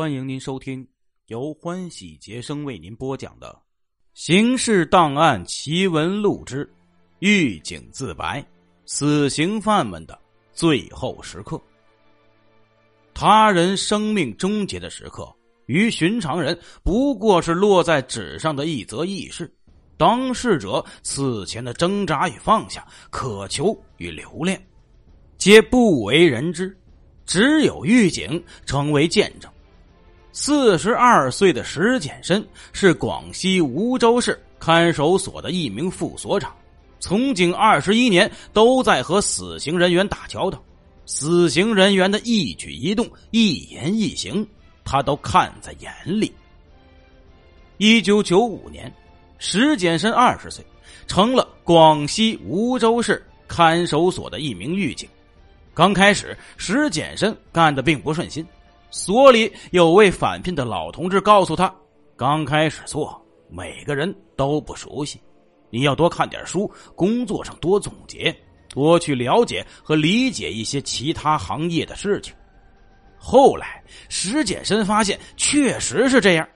欢迎您收听由欢喜杰生为您播讲的《刑事档案奇闻录之狱警自白：死刑犯们的最后时刻》。他人生命终结的时刻，与寻常人不过是落在纸上的一则轶事。当事者此前的挣扎与放下，渴求与留恋，皆不为人知。只有狱警成为见证。四十二岁的石简深是广西梧州市看守所的一名副所长，从警二十一年，都在和死刑人员打交道。死刑人员的一举一动、一言一行，他都看在眼里。一九九五年，石简深二十岁，成了广西梧州市看守所的一名狱警。刚开始，石简深干的并不顺心，所里有位返聘的老同志告诉他：“刚开始做，每个人都不熟悉，你要多看点书，工作上多总结，多去了解和理解一些其他行业的事情。”后来，石简深发现确实是这样。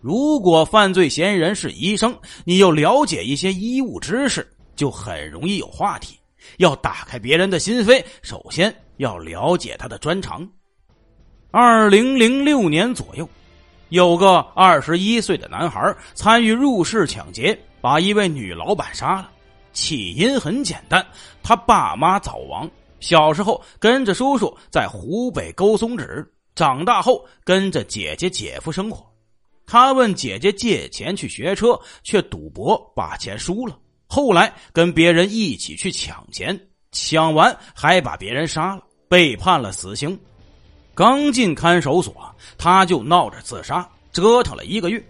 如果犯罪嫌疑人是医生，你又了解一些医务知识，就很容易有话题。要打开别人的心扉，首先要了解他的专长。二零零六年左右，有个二十一岁的男孩参与入室抢劫，把一位女老板杀了。起因很简单，他爸妈早亡，小时候跟着叔叔在湖北勾松纸，长大后跟着姐姐姐夫生活。他问姐姐借钱去学车，却赌博把钱输了。后来跟别人一起去抢钱，抢完还把别人杀了，被判了死刑。刚进看守所，他就闹着自杀，折腾了一个月。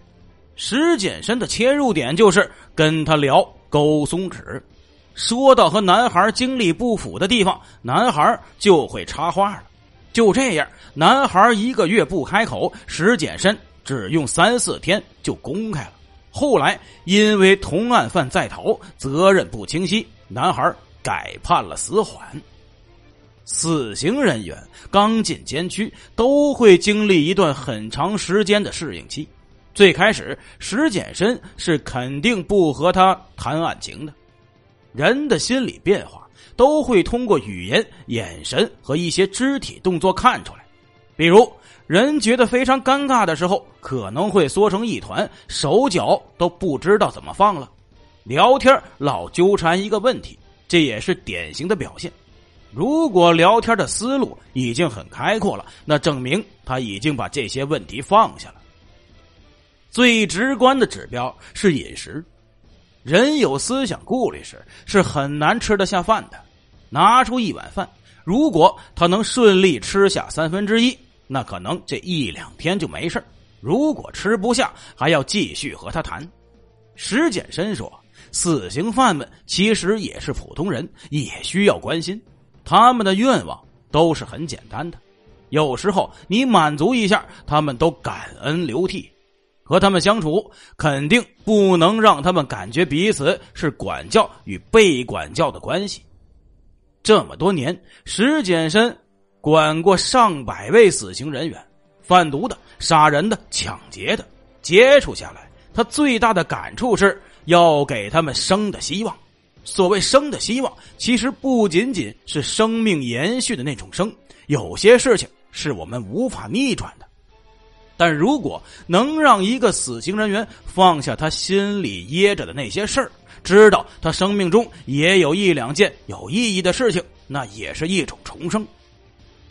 石简深的切入点就是跟他聊勾松纸，说到和男孩经历不符的地方，男孩就会插话了。就这样，男孩一个月不开口，石简深只用三四天就公开了。后来因为同案犯在逃，责任不清晰，男孩改判了死缓。死刑人员刚进监区，都会经历一段很长时间的适应期。最开始，石简深是肯定不和他谈案情的。人的心理变化都会通过语言、眼神和一些肢体动作看出来，比如。人觉得非常尴尬的时候，可能会缩成一团，手脚都不知道怎么放了。聊天老纠缠一个问题，这也是典型的表现。如果聊天的思路已经很开阔了，那证明他已经把这些问题放下了。最直观的指标是饮食，人有思想顾虑时是很难吃得下饭的。拿出一碗饭，如果他能顺利吃下三分之一。那可能这一两天就没事如果吃不下，还要继续和他谈。石简深说：“死刑犯们其实也是普通人，也需要关心。他们的愿望都是很简单的，有时候你满足一下，他们都感恩流涕。和他们相处，肯定不能让他们感觉彼此是管教与被管教的关系。这么多年，石简深。”管过上百位死刑人员，贩毒的、杀人的、抢劫的，接触下来，他最大的感触是要给他们生的希望。所谓生的希望，其实不仅仅是生命延续的那种生，有些事情是我们无法逆转的。但如果能让一个死刑人员放下他心里掖着的那些事儿，知道他生命中也有一两件有意义的事情，那也是一种重生。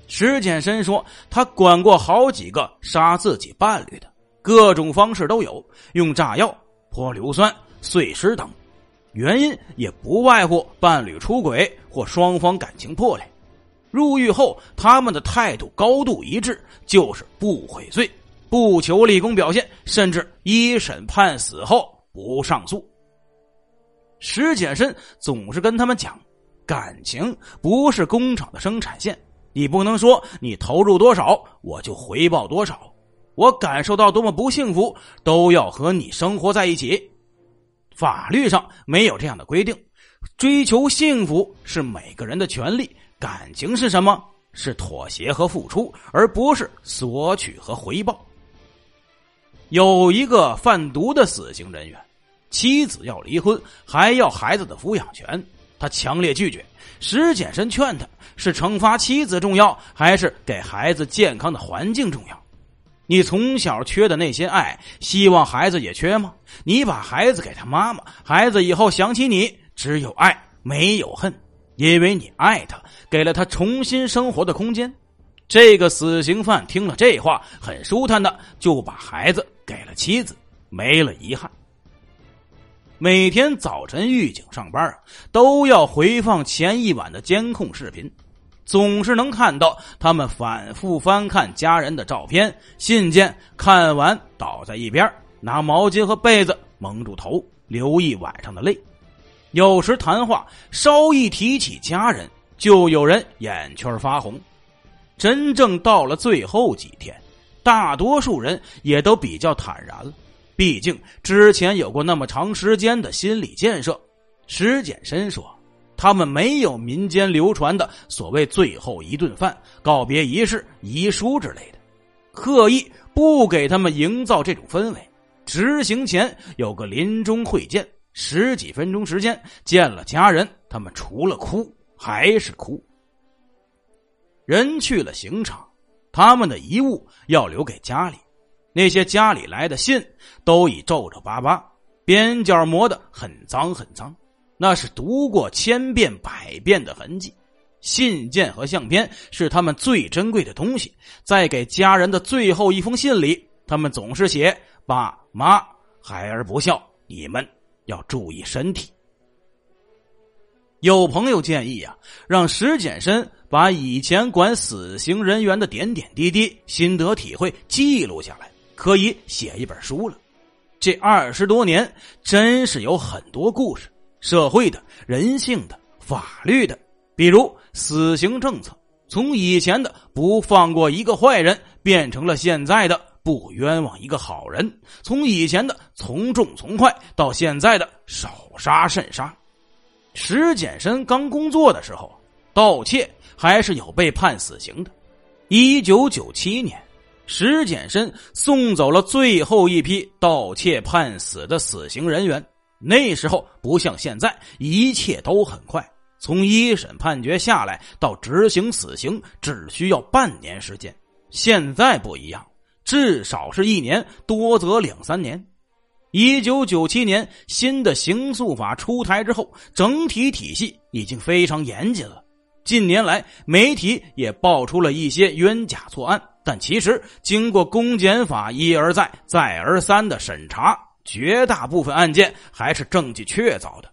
石简深说：“他管过好几个杀自己伴侣的，各种方式都有，用炸药、泼硫酸、碎尸等，原因也不外乎伴侣出轨或双方感情破裂。入狱后，他们的态度高度一致，就是不悔罪，不求立功表现，甚至一审判死后不上诉。”石简深总是跟他们讲：“感情不是工厂的生产线。”你不能说你投入多少，我就回报多少。我感受到多么不幸福，都要和你生活在一起。法律上没有这样的规定。追求幸福是每个人的权利，感情是什么？是妥协和付出，而不是索取和回报。有一个贩毒的死刑人员，妻子要离婚，还要孩子的抚养权，他强烈拒绝。石简生劝他：是惩罚妻子重要，还是给孩子健康的环境重要？你从小缺的那些爱，希望孩子也缺吗？你把孩子给他妈妈，孩子以后想起你，只有爱没有恨，因为你爱他，给了他重新生活的空间。这个死刑犯听了这话，很舒坦的就把孩子给了妻子，没了遗憾。每天早晨狱警上班啊都要回放前一晚的监控视频。总是能看到他们反复翻看家人的照片、信件，看完倒在一边，拿毛巾和被子蒙住头，流一晚上的泪。有时谈话稍一提起家人，就有人眼圈发红。真正到了最后几天，大多数人也都比较坦然了，毕竟之前有过那么长时间的心理建设。石简深说。他们没有民间流传的所谓最后一顿饭、告别仪式、遗书之类的，刻意不给他们营造这种氛围。执行前有个临终会见，十几分钟时间见了家人，他们除了哭还是哭。人去了刑场，他们的遗物要留给家里，那些家里来的信都已皱皱巴巴，边角磨得很脏很脏。那是读过千遍百遍的痕迹，信件和相片是他们最珍贵的东西。在给家人的最后一封信里，他们总是写：“爸妈，孩儿不孝，你们要注意身体。”有朋友建议啊，让石简深把以前管死刑人员的点点滴滴、心得体会记录下来，可以写一本书了。这二十多年，真是有很多故事。社会的、人性的、法律的，比如死刑政策，从以前的不放过一个坏人，变成了现在的不冤枉一个好人；从以前的从重从快，到现在的少杀慎杀。石简深刚工作的时候，盗窃还是有被判死刑的。一九九七年，石简深送走了最后一批盗窃判死的死刑人员。那时候不像现在，一切都很快。从一审判决下来到执行死刑，只需要半年时间。现在不一样，至少是一年，多则两三年。一九九七年新的刑诉法出台之后，整体体系已经非常严谨了。近年来，媒体也爆出了一些冤假错案，但其实经过公检法一而再、再而三的审查。绝大部分案件还是证据确凿的。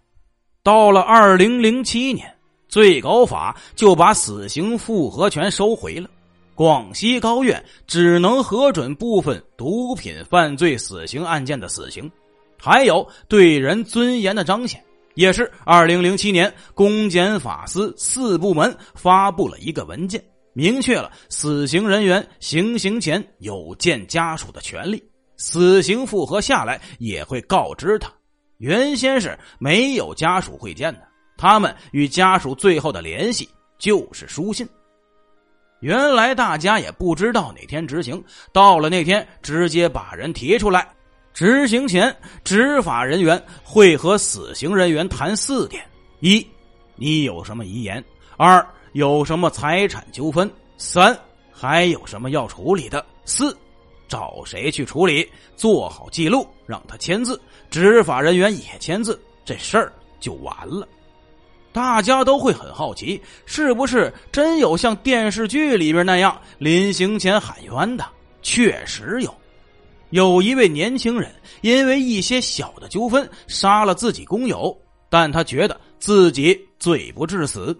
到了二零零七年，最高法就把死刑复核权收回了，广西高院只能核准部分毒品犯罪死刑案件的死刑。还有对人尊严的彰显，也是二零零七年公检法司四部门发布了一个文件，明确了死刑人员行刑前有见家属的权利。死刑复核下来也会告知他，原先是没有家属会见的，他们与家属最后的联系就是书信。原来大家也不知道哪天执行，到了那天直接把人提出来。执行前，执法人员会和死刑人员谈四点：一，你有什么遗言；二，有什么财产纠纷；三，还有什么要处理的；四。找谁去处理？做好记录，让他签字，执法人员也签字，这事儿就完了。大家都会很好奇，是不是真有像电视剧里边那样临行前喊冤的？确实有，有一位年轻人因为一些小的纠纷杀了自己工友，但他觉得自己罪不至死。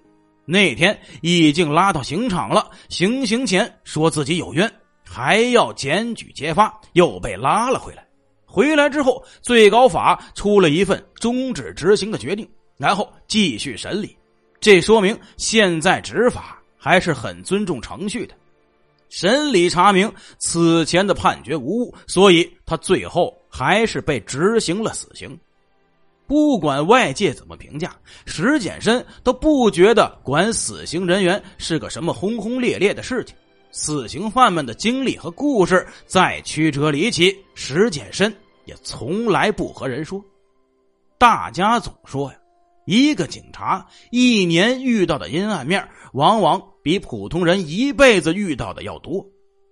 那天已经拉到刑场了，行刑前说自己有冤。还要检举揭发，又被拉了回来。回来之后，最高法出了一份终止执行的决定，然后继续审理。这说明现在执法还是很尊重程序的。审理查明此前的判决无误，所以他最后还是被执行了死刑。不管外界怎么评价，石简深都不觉得管死刑人员是个什么轰轰烈烈的事情。死刑犯们的经历和故事再曲折离奇，石简深也从来不和人说。大家总说呀，一个警察一年遇到的阴暗面，往往比普通人一辈子遇到的要多。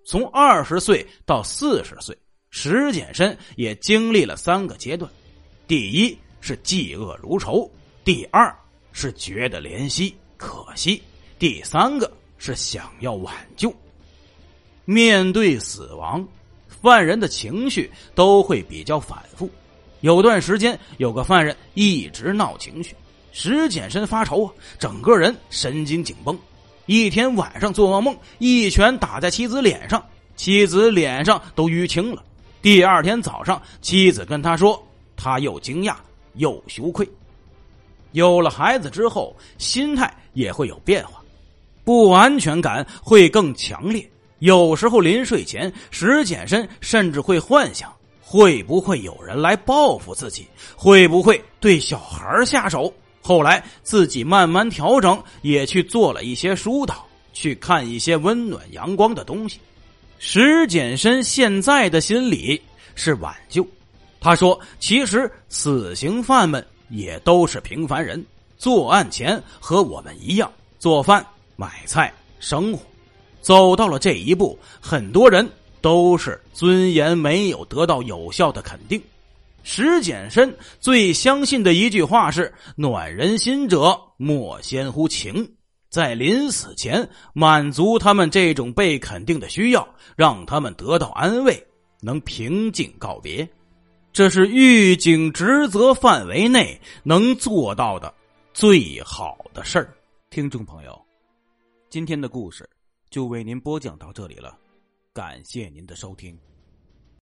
从二十岁到四十岁，石简深也经历了三个阶段：第一是嫉恶如仇，第二是觉得怜惜可惜，第三个是想要挽救。面对死亡，犯人的情绪都会比较反复。有段时间，有个犯人一直闹情绪，石简深发愁啊，整个人神经紧绷。一天晚上做噩梦，一拳打在妻子脸上，妻子脸上都淤青了。第二天早上，妻子跟他说，他又惊讶又羞愧。有了孩子之后，心态也会有变化，不安全感会更强烈。有时候临睡前，石简深甚至会幻想，会不会有人来报复自己？会不会对小孩下手？后来自己慢慢调整，也去做了一些疏导，去看一些温暖阳光的东西。石简深现在的心理是挽救。他说：“其实死刑犯们也都是平凡人，作案前和我们一样做饭、买菜、生活。”走到了这一步，很多人都是尊严没有得到有效的肯定。石简深最相信的一句话是：“暖人心者，莫先乎情。”在临死前，满足他们这种被肯定的需要，让他们得到安慰，能平静告别。这是狱警职责范围内能做到的最好的事儿。听众朋友，今天的故事。就为您播讲到这里了，感谢您的收听。